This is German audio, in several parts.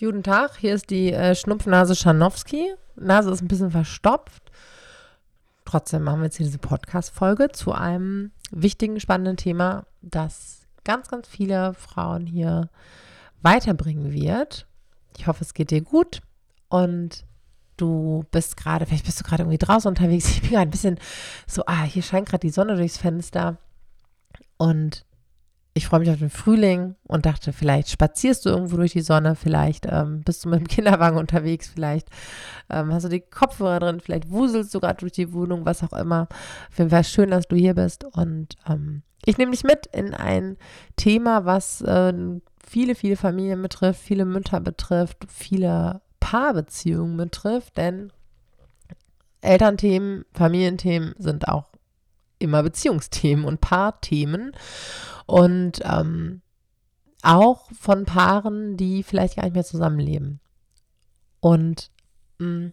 Guten Tag, hier ist die äh, Schnupfnase Schanowski. Nase ist ein bisschen verstopft. Trotzdem machen wir jetzt hier diese Podcast-Folge zu einem wichtigen, spannenden Thema, das ganz, ganz viele Frauen hier weiterbringen wird. Ich hoffe, es geht dir gut und du bist gerade, vielleicht bist du gerade irgendwie draußen unterwegs. Ich bin gerade ein bisschen so, ah, hier scheint gerade die Sonne durchs Fenster und ich freue mich auf den Frühling und dachte, vielleicht spazierst du irgendwo durch die Sonne, vielleicht ähm, bist du mit dem Kinderwagen unterwegs, vielleicht ähm, hast du die Kopfhörer drin, vielleicht wuselst du gerade durch die Wohnung, was auch immer. Auf jeden Fall schön, dass du hier bist und ähm, ich nehme dich mit in ein Thema, was äh, viele, viele Familien betrifft, viele Mütter betrifft, viele Paarbeziehungen betrifft, denn Elternthemen, Familienthemen sind auch immer Beziehungsthemen und Paarthemen und ähm, auch von Paaren, die vielleicht gar nicht mehr zusammenleben. Und mh, mm,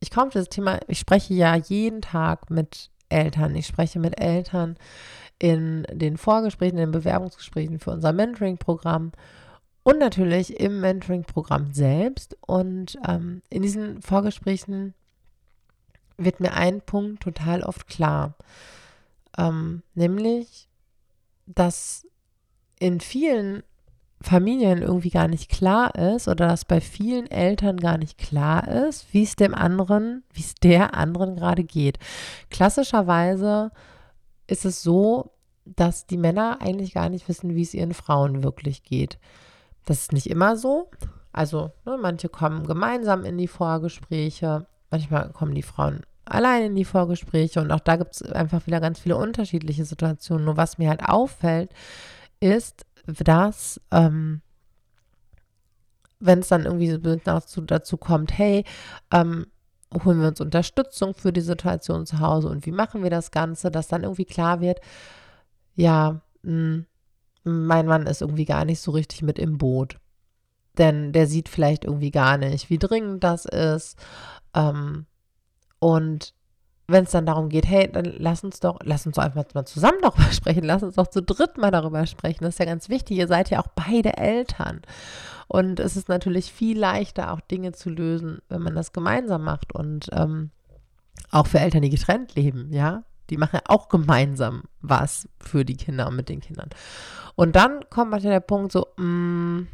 ich komme auf das Thema, ich spreche ja jeden Tag mit Eltern. Ich spreche mit Eltern in den Vorgesprächen, in den Bewerbungsgesprächen für unser Mentoring-Programm und natürlich im Mentoring-Programm selbst. Und ähm, in diesen Vorgesprächen wird mir ein Punkt total oft klar, ähm, nämlich dass in vielen Familien irgendwie gar nicht klar ist oder dass bei vielen Eltern gar nicht klar ist, wie es dem anderen, wie es der anderen gerade geht. Klassischerweise ist es so, dass die Männer eigentlich gar nicht wissen, wie es ihren Frauen wirklich geht. Das ist nicht immer so. Also ne, manche kommen gemeinsam in die Vorgespräche, manchmal kommen die Frauen allein in die Vorgespräche und auch da gibt es einfach wieder ganz viele unterschiedliche Situationen. Nur was mir halt auffällt, ist, dass ähm, wenn es dann irgendwie dazu, dazu kommt, hey, ähm, holen wir uns Unterstützung für die Situation zu Hause und wie machen wir das Ganze, dass dann irgendwie klar wird, ja, mh, hm, mein Mann ist irgendwie gar nicht so richtig mit im Boot. Denn der sieht vielleicht irgendwie gar nicht, wie dringend das ist. Ähm, und wenn es dann darum geht, hey, dann lass uns doch, lass uns doch einfach mal zusammen darüber sprechen, lass uns doch zu dritt mal darüber sprechen. Das ist ja ganz wichtig. Ihr seid ja auch beide Eltern. Und es ist natürlich viel leichter, auch Dinge zu lösen, wenn man das gemeinsam macht. Und ähm, auch für Eltern, die getrennt leben, ja. Die machen ja auch gemeinsam was für die Kinder und mit den Kindern. Und dann kommt manchmal der Punkt so, mh, mm,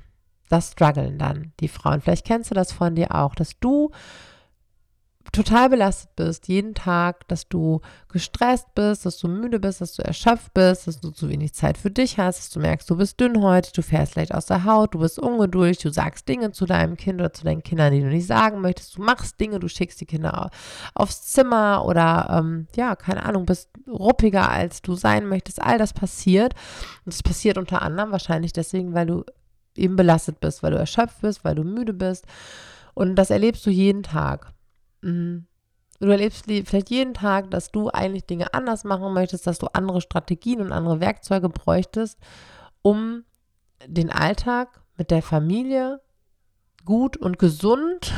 das strugglen dann die Frauen. Vielleicht kennst du das von dir auch, dass du total belastet bist, jeden Tag, dass du gestresst bist, dass du müde bist, dass du erschöpft bist, dass du zu wenig Zeit für dich hast, dass du merkst, du bist dünnhäutig, du fährst leicht aus der Haut, du bist ungeduldig, du sagst Dinge zu deinem Kind oder zu deinen Kindern, die du nicht sagen möchtest, du machst Dinge, du schickst die Kinder aufs Zimmer oder ähm, ja, keine Ahnung, bist ruppiger, als du sein möchtest. All das passiert und es passiert unter anderem wahrscheinlich deswegen, weil du eben belastet bist, weil du erschöpft bist, weil du müde bist und das erlebst du jeden Tag. Mhm. Du erlebst vielleicht jeden Tag, dass du eigentlich Dinge anders machen möchtest, dass du andere Strategien und andere Werkzeuge bräuchtest, um den Alltag mit der Familie gut und gesund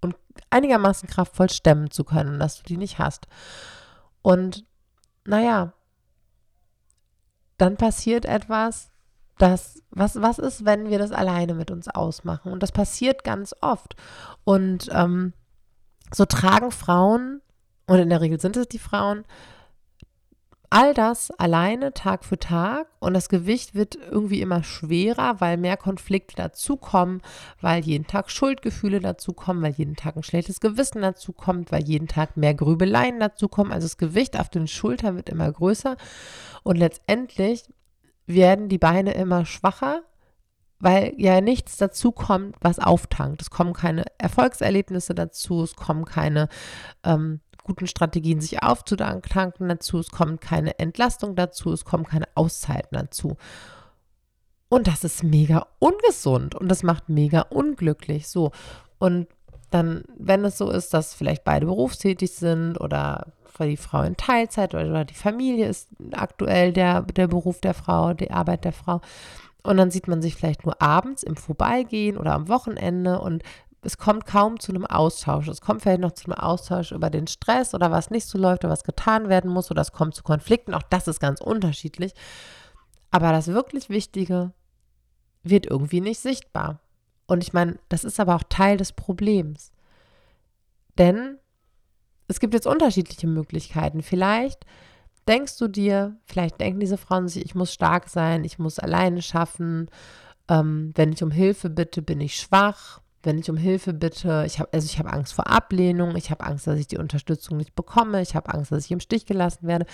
und einigermaßen kraftvoll stemmen zu können, dass du die nicht hast. Und naja, dann passiert etwas, das, was, was ist, wenn wir das alleine mit uns ausmachen? Und das passiert ganz oft. Und ähm, so tragen Frauen, und in der Regel sind es die Frauen, all das alleine Tag für Tag und das Gewicht wird irgendwie immer schwerer, weil mehr Konflikte dazukommen, weil jeden Tag Schuldgefühle dazukommen, weil jeden Tag ein schlechtes Gewissen dazukommt, weil jeden Tag mehr Grübeleien dazukommen. Also das Gewicht auf den Schultern wird immer größer und letztendlich werden die Beine immer schwacher weil ja nichts dazu kommt, was auftankt. Es kommen keine Erfolgserlebnisse dazu, es kommen keine ähm, guten Strategien, sich aufzutanken dazu, es kommt keine Entlastung dazu, es kommen keine Auszeiten dazu. Und das ist mega ungesund und das macht mega unglücklich. So. Und dann, wenn es so ist, dass vielleicht beide berufstätig sind oder die Frau in Teilzeit oder die Familie ist aktuell der, der Beruf der Frau, die Arbeit der Frau, und dann sieht man sich vielleicht nur abends im Vorbeigehen oder am Wochenende und es kommt kaum zu einem Austausch. Es kommt vielleicht noch zu einem Austausch über den Stress oder was nicht so läuft oder was getan werden muss oder es kommt zu Konflikten. Auch das ist ganz unterschiedlich. Aber das wirklich Wichtige wird irgendwie nicht sichtbar. Und ich meine, das ist aber auch Teil des Problems. Denn es gibt jetzt unterschiedliche Möglichkeiten. Vielleicht denkst du dir, vielleicht denken diese Frauen sich, ich muss stark sein, ich muss alleine schaffen. Ähm, wenn ich um Hilfe bitte, bin ich schwach wenn ich um Hilfe bitte, ich habe also ich habe Angst vor Ablehnung, ich habe Angst, dass ich die Unterstützung nicht bekomme, ich habe Angst, dass ich im Stich gelassen werde.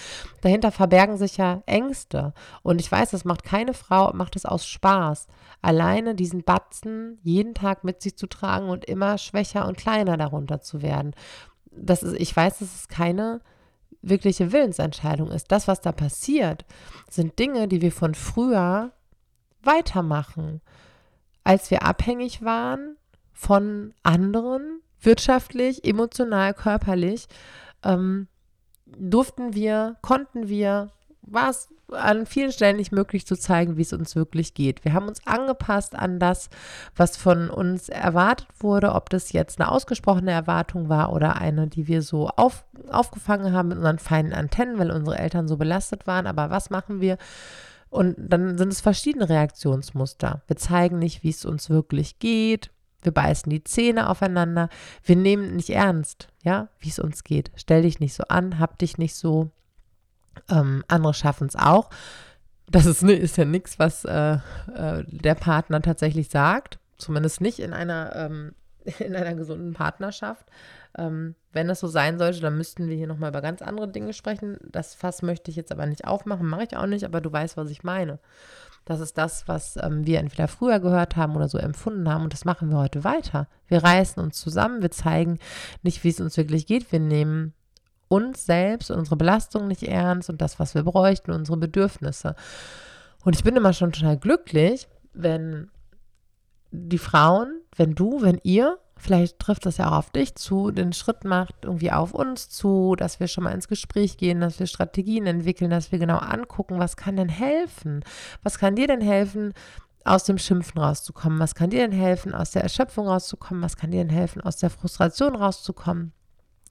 Dahinter verbergen sich ja Ängste und ich weiß, das macht keine Frau, macht es aus Spaß, alleine diesen Batzen jeden Tag mit sich zu tragen und immer schwächer und kleiner darunter zu werden. Das ist ich weiß, dass es keine wirkliche Willensentscheidung ist. Das, was da passiert, sind Dinge, die wir von früher weitermachen. Als wir abhängig waren, von anderen, wirtschaftlich, emotional, körperlich, ähm, durften wir, konnten wir, war es an vielen Stellen nicht möglich zu zeigen, wie es uns wirklich geht. Wir haben uns angepasst an das, was von uns erwartet wurde, ob das jetzt eine ausgesprochene Erwartung war oder eine, die wir so auf, aufgefangen haben mit unseren feinen Antennen, weil unsere Eltern so belastet waren. Aber was machen wir? Und dann sind es verschiedene Reaktionsmuster. Wir zeigen nicht, wie es uns wirklich geht. Wir beißen die Zähne aufeinander. Wir nehmen nicht ernst, ja, wie es uns geht. Stell dich nicht so an, hab dich nicht so. Ähm, andere schaffen es auch. Das ist, ist ja nichts, was äh, äh, der Partner tatsächlich sagt. Zumindest nicht in einer, ähm, in einer gesunden Partnerschaft. Ähm, wenn das so sein sollte, dann müssten wir hier nochmal über ganz andere Dinge sprechen. Das Fass möchte ich jetzt aber nicht aufmachen, mache ich auch nicht, aber du weißt, was ich meine. Das ist das, was ähm, wir entweder früher gehört haben oder so empfunden haben. Und das machen wir heute weiter. Wir reißen uns zusammen, wir zeigen nicht, wie es uns wirklich geht. Wir nehmen uns selbst, unsere Belastung nicht ernst und das, was wir bräuchten, unsere Bedürfnisse. Und ich bin immer schon total glücklich, wenn die Frauen, wenn du, wenn ihr vielleicht trifft das ja auch auf dich zu, den Schritt macht irgendwie auf uns zu, dass wir schon mal ins Gespräch gehen, dass wir Strategien entwickeln, dass wir genau angucken, was kann denn helfen? Was kann dir denn helfen, aus dem Schimpfen rauszukommen? Was kann dir denn helfen, aus der Erschöpfung rauszukommen? Was kann dir denn helfen, aus der Frustration rauszukommen?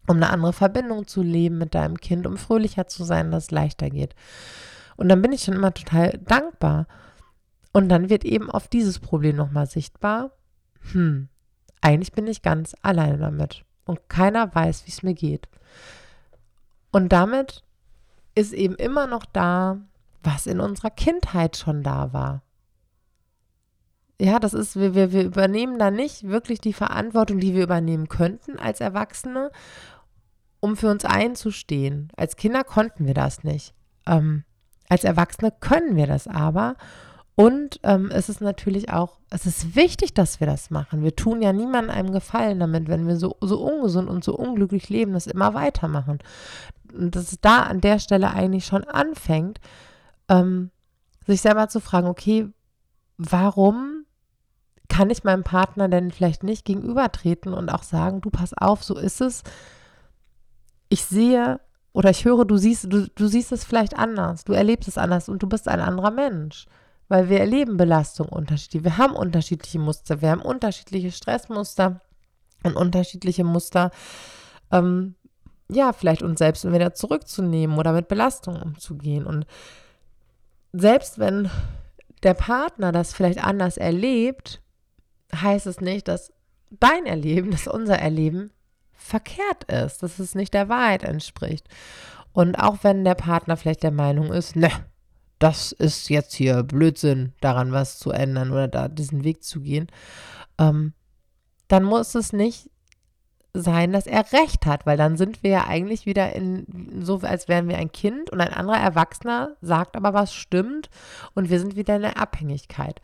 Um eine andere Verbindung zu leben mit deinem Kind, um fröhlicher zu sein, dass es leichter geht. Und dann bin ich schon immer total dankbar. Und dann wird eben auf dieses Problem nochmal sichtbar. Hm, eigentlich bin ich ganz alleine damit und keiner weiß, wie es mir geht. Und damit ist eben immer noch da, was in unserer Kindheit schon da war. Ja, das ist, wir, wir, wir übernehmen da nicht wirklich die Verantwortung, die wir übernehmen könnten als Erwachsene, um für uns einzustehen. Als Kinder konnten wir das nicht. Ähm, als Erwachsene können wir das aber. Und ähm, es ist natürlich auch, es ist wichtig, dass wir das machen. Wir tun ja niemandem einen Gefallen damit, wenn wir so, so ungesund und so unglücklich leben, das immer weitermachen. Und dass es da an der Stelle eigentlich schon anfängt, ähm, sich selber zu fragen, okay, warum kann ich meinem Partner denn vielleicht nicht gegenübertreten und auch sagen, du pass auf, so ist es. Ich sehe oder ich höre, du siehst, du, du siehst es vielleicht anders, du erlebst es anders und du bist ein anderer Mensch weil wir erleben Belastung unterschiedlich. Wir haben unterschiedliche Muster, wir haben unterschiedliche Stressmuster und unterschiedliche Muster, ähm, ja, vielleicht uns selbst wieder zurückzunehmen oder mit Belastung umzugehen. Und selbst wenn der Partner das vielleicht anders erlebt, heißt es nicht, dass dein Erleben, dass unser Erleben verkehrt ist, dass es nicht der Wahrheit entspricht. Und auch wenn der Partner vielleicht der Meinung ist, ne, das ist jetzt hier Blödsinn, daran was zu ändern oder da diesen Weg zu gehen, ähm, dann muss es nicht sein, dass er recht hat, weil dann sind wir ja eigentlich wieder in so, als wären wir ein Kind und ein anderer Erwachsener sagt aber, was stimmt und wir sind wieder in der Abhängigkeit.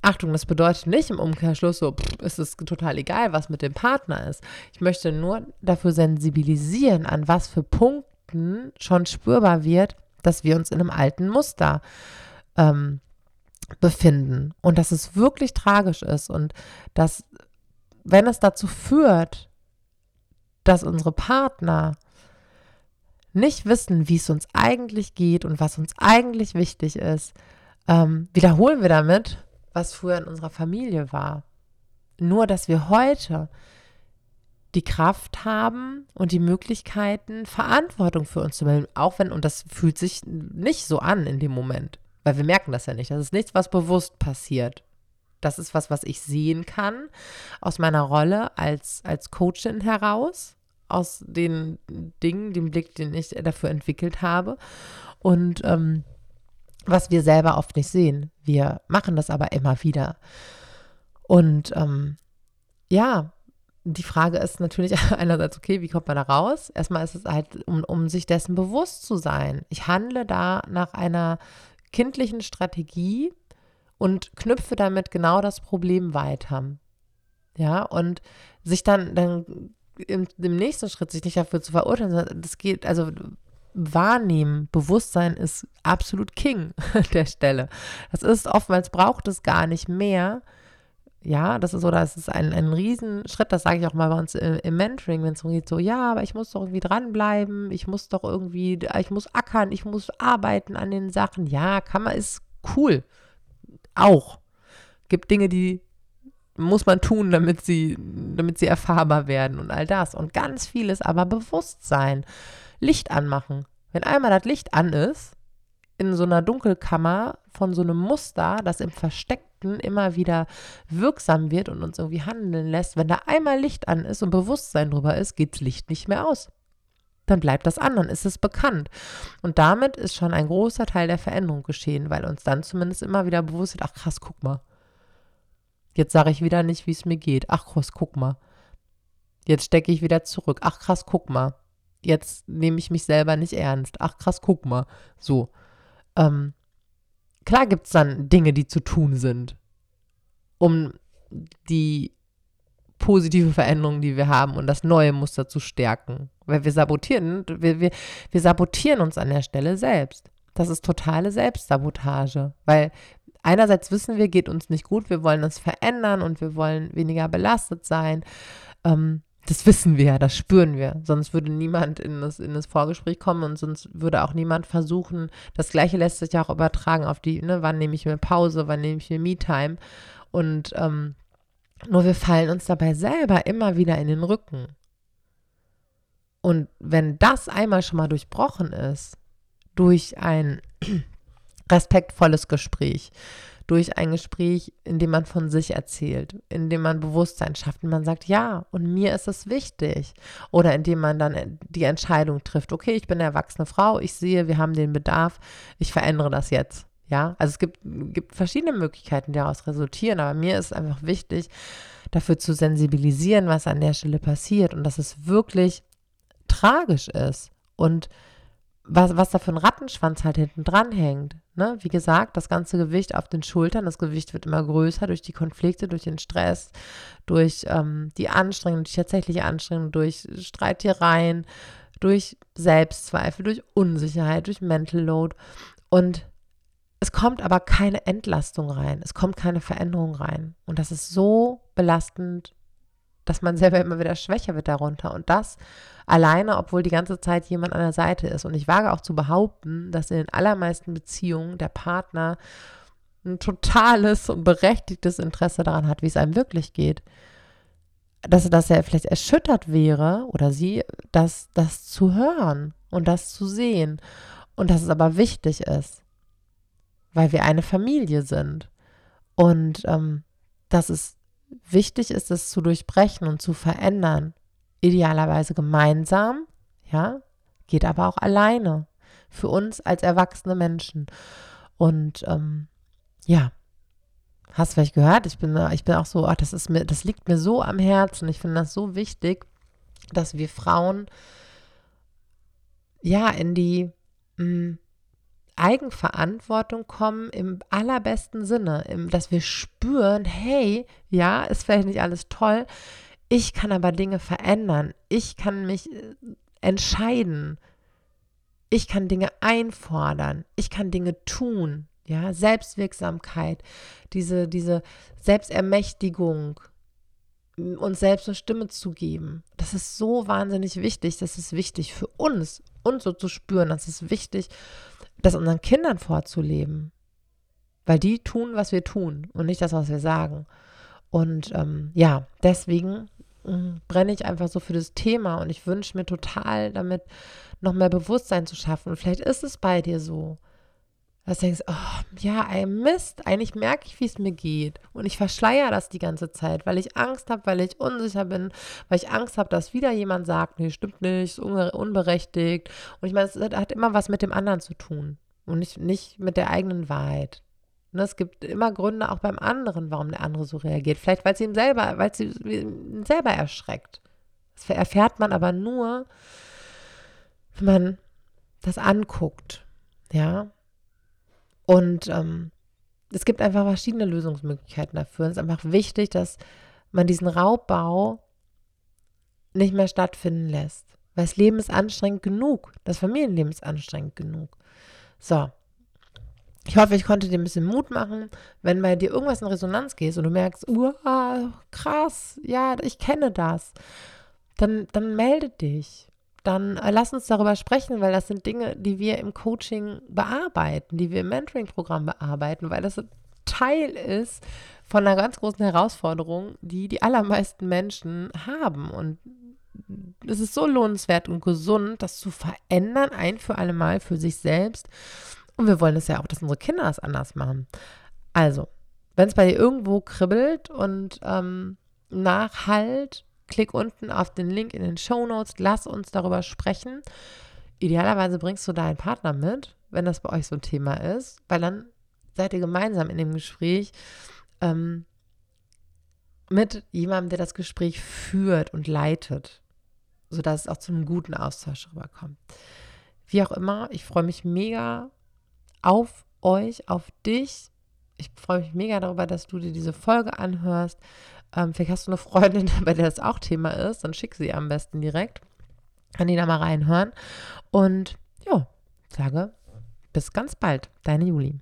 Achtung, das bedeutet nicht im Umkehrschluss so, pff, ist es total egal, was mit dem Partner ist. Ich möchte nur dafür sensibilisieren, an was für Punkten schon spürbar wird, dass wir uns in einem alten Muster ähm, befinden und dass es wirklich tragisch ist und dass, wenn es dazu führt, dass unsere Partner nicht wissen, wie es uns eigentlich geht und was uns eigentlich wichtig ist, ähm, wiederholen wir damit, was früher in unserer Familie war. Nur, dass wir heute die Kraft haben und die Möglichkeiten, Verantwortung für uns zu übernehmen. Auch wenn, und das fühlt sich nicht so an in dem Moment, weil wir merken das ja nicht. Das ist nichts, was bewusst passiert. Das ist was, was ich sehen kann aus meiner Rolle als, als Coachin heraus, aus den Dingen, dem Blick, den ich dafür entwickelt habe. Und ähm, was wir selber oft nicht sehen. Wir machen das aber immer wieder. Und ähm, ja, die Frage ist natürlich einerseits, okay, wie kommt man da raus? Erstmal ist es halt, um, um sich dessen bewusst zu sein. Ich handle da nach einer kindlichen Strategie und knüpfe damit genau das Problem weiter. Ja, und sich dann, dann im, im nächsten Schritt sich nicht dafür zu verurteilen, das geht, also Wahrnehmen, Bewusstsein ist absolut King an der Stelle. Das ist oftmals braucht es gar nicht mehr, ja, das ist so, das ist ein, ein Riesenschritt, das sage ich auch mal bei uns im Mentoring, wenn es so geht, so, ja, aber ich muss doch irgendwie dranbleiben, ich muss doch irgendwie, ich muss ackern, ich muss arbeiten an den Sachen. Ja, kann man, ist cool. Auch. Gibt Dinge, die muss man tun, damit sie, damit sie erfahrbar werden und all das. Und ganz vieles aber Bewusstsein. Licht anmachen. Wenn einmal das Licht an ist, in so einer Dunkelkammer von so einem Muster, das im Versteckten immer wieder wirksam wird und uns irgendwie handeln lässt, wenn da einmal Licht an ist und Bewusstsein drüber ist, geht das Licht nicht mehr aus. Dann bleibt das an, dann ist es bekannt. Und damit ist schon ein großer Teil der Veränderung geschehen, weil uns dann zumindest immer wieder bewusst wird, ach krass, guck mal. Jetzt sage ich wieder nicht, wie es mir geht. Ach krass, guck mal. Jetzt stecke ich wieder zurück. Ach krass, guck mal. Jetzt nehme ich mich selber nicht ernst. Ach krass, guck mal. So. Ähm, klar gibt es dann Dinge, die zu tun sind, um die positive Veränderung, die wir haben und das neue Muster zu stärken. Weil wir sabotieren, wir, wir, wir sabotieren uns an der Stelle selbst. Das ist totale Selbstsabotage, weil einerseits wissen wir, geht uns nicht gut, wir wollen uns verändern und wir wollen weniger belastet sein. Ähm, das wissen wir, das spüren wir. Sonst würde niemand in das, in das Vorgespräch kommen und sonst würde auch niemand versuchen, das Gleiche lässt sich ja auch übertragen auf die, ne, wann nehme ich mir Pause, wann nehme ich mir Me-Time. Und ähm, nur wir fallen uns dabei selber immer wieder in den Rücken. Und wenn das einmal schon mal durchbrochen ist, durch ein respektvolles Gespräch, durch ein Gespräch, in dem man von sich erzählt, in dem man Bewusstsein schafft und man sagt, ja, und mir ist es wichtig. Oder indem man dann die Entscheidung trifft, okay, ich bin eine erwachsene Frau, ich sehe, wir haben den Bedarf, ich verändere das jetzt. Ja, also es gibt, gibt verschiedene Möglichkeiten, die daraus resultieren, aber mir ist einfach wichtig, dafür zu sensibilisieren, was an der Stelle passiert und dass es wirklich tragisch ist und was, was da für ein Rattenschwanz halt hinten dran hängt. Ne? Wie gesagt, das ganze Gewicht auf den Schultern, das Gewicht wird immer größer durch die Konflikte, durch den Stress, durch ähm, die Anstrengung, die tatsächliche Anstrengung, durch Streitereien, durch Selbstzweifel, durch Unsicherheit, durch Mental Load. Und es kommt aber keine Entlastung rein, es kommt keine Veränderung rein. Und das ist so belastend dass man selber immer wieder schwächer wird darunter. Und das alleine, obwohl die ganze Zeit jemand an der Seite ist. Und ich wage auch zu behaupten, dass in den allermeisten Beziehungen der Partner ein totales und berechtigtes Interesse daran hat, wie es einem wirklich geht. Dass, dass er vielleicht erschüttert wäre oder sie, das, das zu hören und das zu sehen. Und dass es aber wichtig ist, weil wir eine Familie sind. Und ähm, dass es wichtig ist es zu durchbrechen und zu verändern. Idealerweise gemeinsam, ja, geht aber auch alleine. Für uns als erwachsene Menschen. Und ähm, ja, hast vielleicht gehört? Ich bin, ich bin auch so, ach, das ist mir, das liegt mir so am Herzen. Ich finde das so wichtig, dass wir Frauen ja in die mh, mm, Eigenverantwortung kommen im allerbesten Sinne, im, dass wir spüren, hey, ja, ist vielleicht nicht alles toll, ich kann aber Dinge verändern, ich kann mich äh, entscheiden, ich kann Dinge einfordern, ich kann Dinge tun, ja, Selbstwirksamkeit, diese, diese Selbstermächtigung, uns selbst eine Stimme zu geben. Das ist so wahnsinnig wichtig. Das ist wichtig für uns, uns so zu spüren. Das ist wichtig das unseren Kindern vorzuleben. Weil die tun, was wir tun und nicht das, was wir sagen. Und ähm, ja, deswegen äh, brenne ich einfach so für das Thema und ich wünsche mir total damit noch mehr Bewusstsein zu schaffen. Und vielleicht ist es bei dir so. Dass du denkst, oh, ja, ey, Mist, eigentlich merke ich, wie es mir geht. Und ich verschleiere das die ganze Zeit, weil ich Angst habe, weil ich unsicher bin, weil ich Angst habe, dass wieder jemand sagt, nee, stimmt nicht, ist unberechtigt. Und ich meine, es hat immer was mit dem anderen zu tun und nicht, nicht mit der eigenen Wahrheit. Und ne, es gibt immer Gründe auch beim anderen, warum der andere so reagiert. Vielleicht, weil es ihm selber, weil es ihn selber erschreckt. Das erfährt man aber nur, wenn man das anguckt. Ja, und ähm, es gibt einfach verschiedene Lösungsmöglichkeiten dafür. Es ist einfach wichtig, dass man diesen Raubbau nicht mehr stattfinden lässt. Weil das Leben ist anstrengend genug. Das Familienleben ist anstrengend genug. So. Ich hoffe, ich konnte dir ein bisschen Mut machen, wenn bei dir irgendwas in Resonanz geht und du merkst, krass, ja, ich kenne das. Dann, dann melde dich dann äh, lass uns darüber sprechen, weil das sind Dinge, die wir im Coaching bearbeiten, die wir im Mentoring-Programm bearbeiten, weil das Teil ist von einer ganz großen Herausforderung, die die allermeisten Menschen haben. Und es ist so lohnenswert und gesund, das zu verändern, ein für alle Mal für sich selbst. Und wir wollen es ja auch, dass unsere Kinder es anders machen. Also, wenn es bei dir irgendwo kribbelt und ähm, nachhalt, Klick unten auf den Link in den Show Notes, lass uns darüber sprechen. Idealerweise bringst du deinen Partner mit, wenn das bei euch so ein Thema ist, weil dann seid ihr gemeinsam in dem Gespräch ähm, mit jemandem, der das Gespräch führt und leitet, sodass es auch zu einem guten Austausch rüberkommt. Wie auch immer, ich freue mich mega auf euch, auf dich. Ich freue mich mega darüber, dass du dir diese Folge anhörst. Ähm, vielleicht hast du eine Freundin, bei der das auch Thema ist, dann schick sie am besten direkt. Kann die da mal reinhören. Und ja, sage bis ganz bald, deine Juli.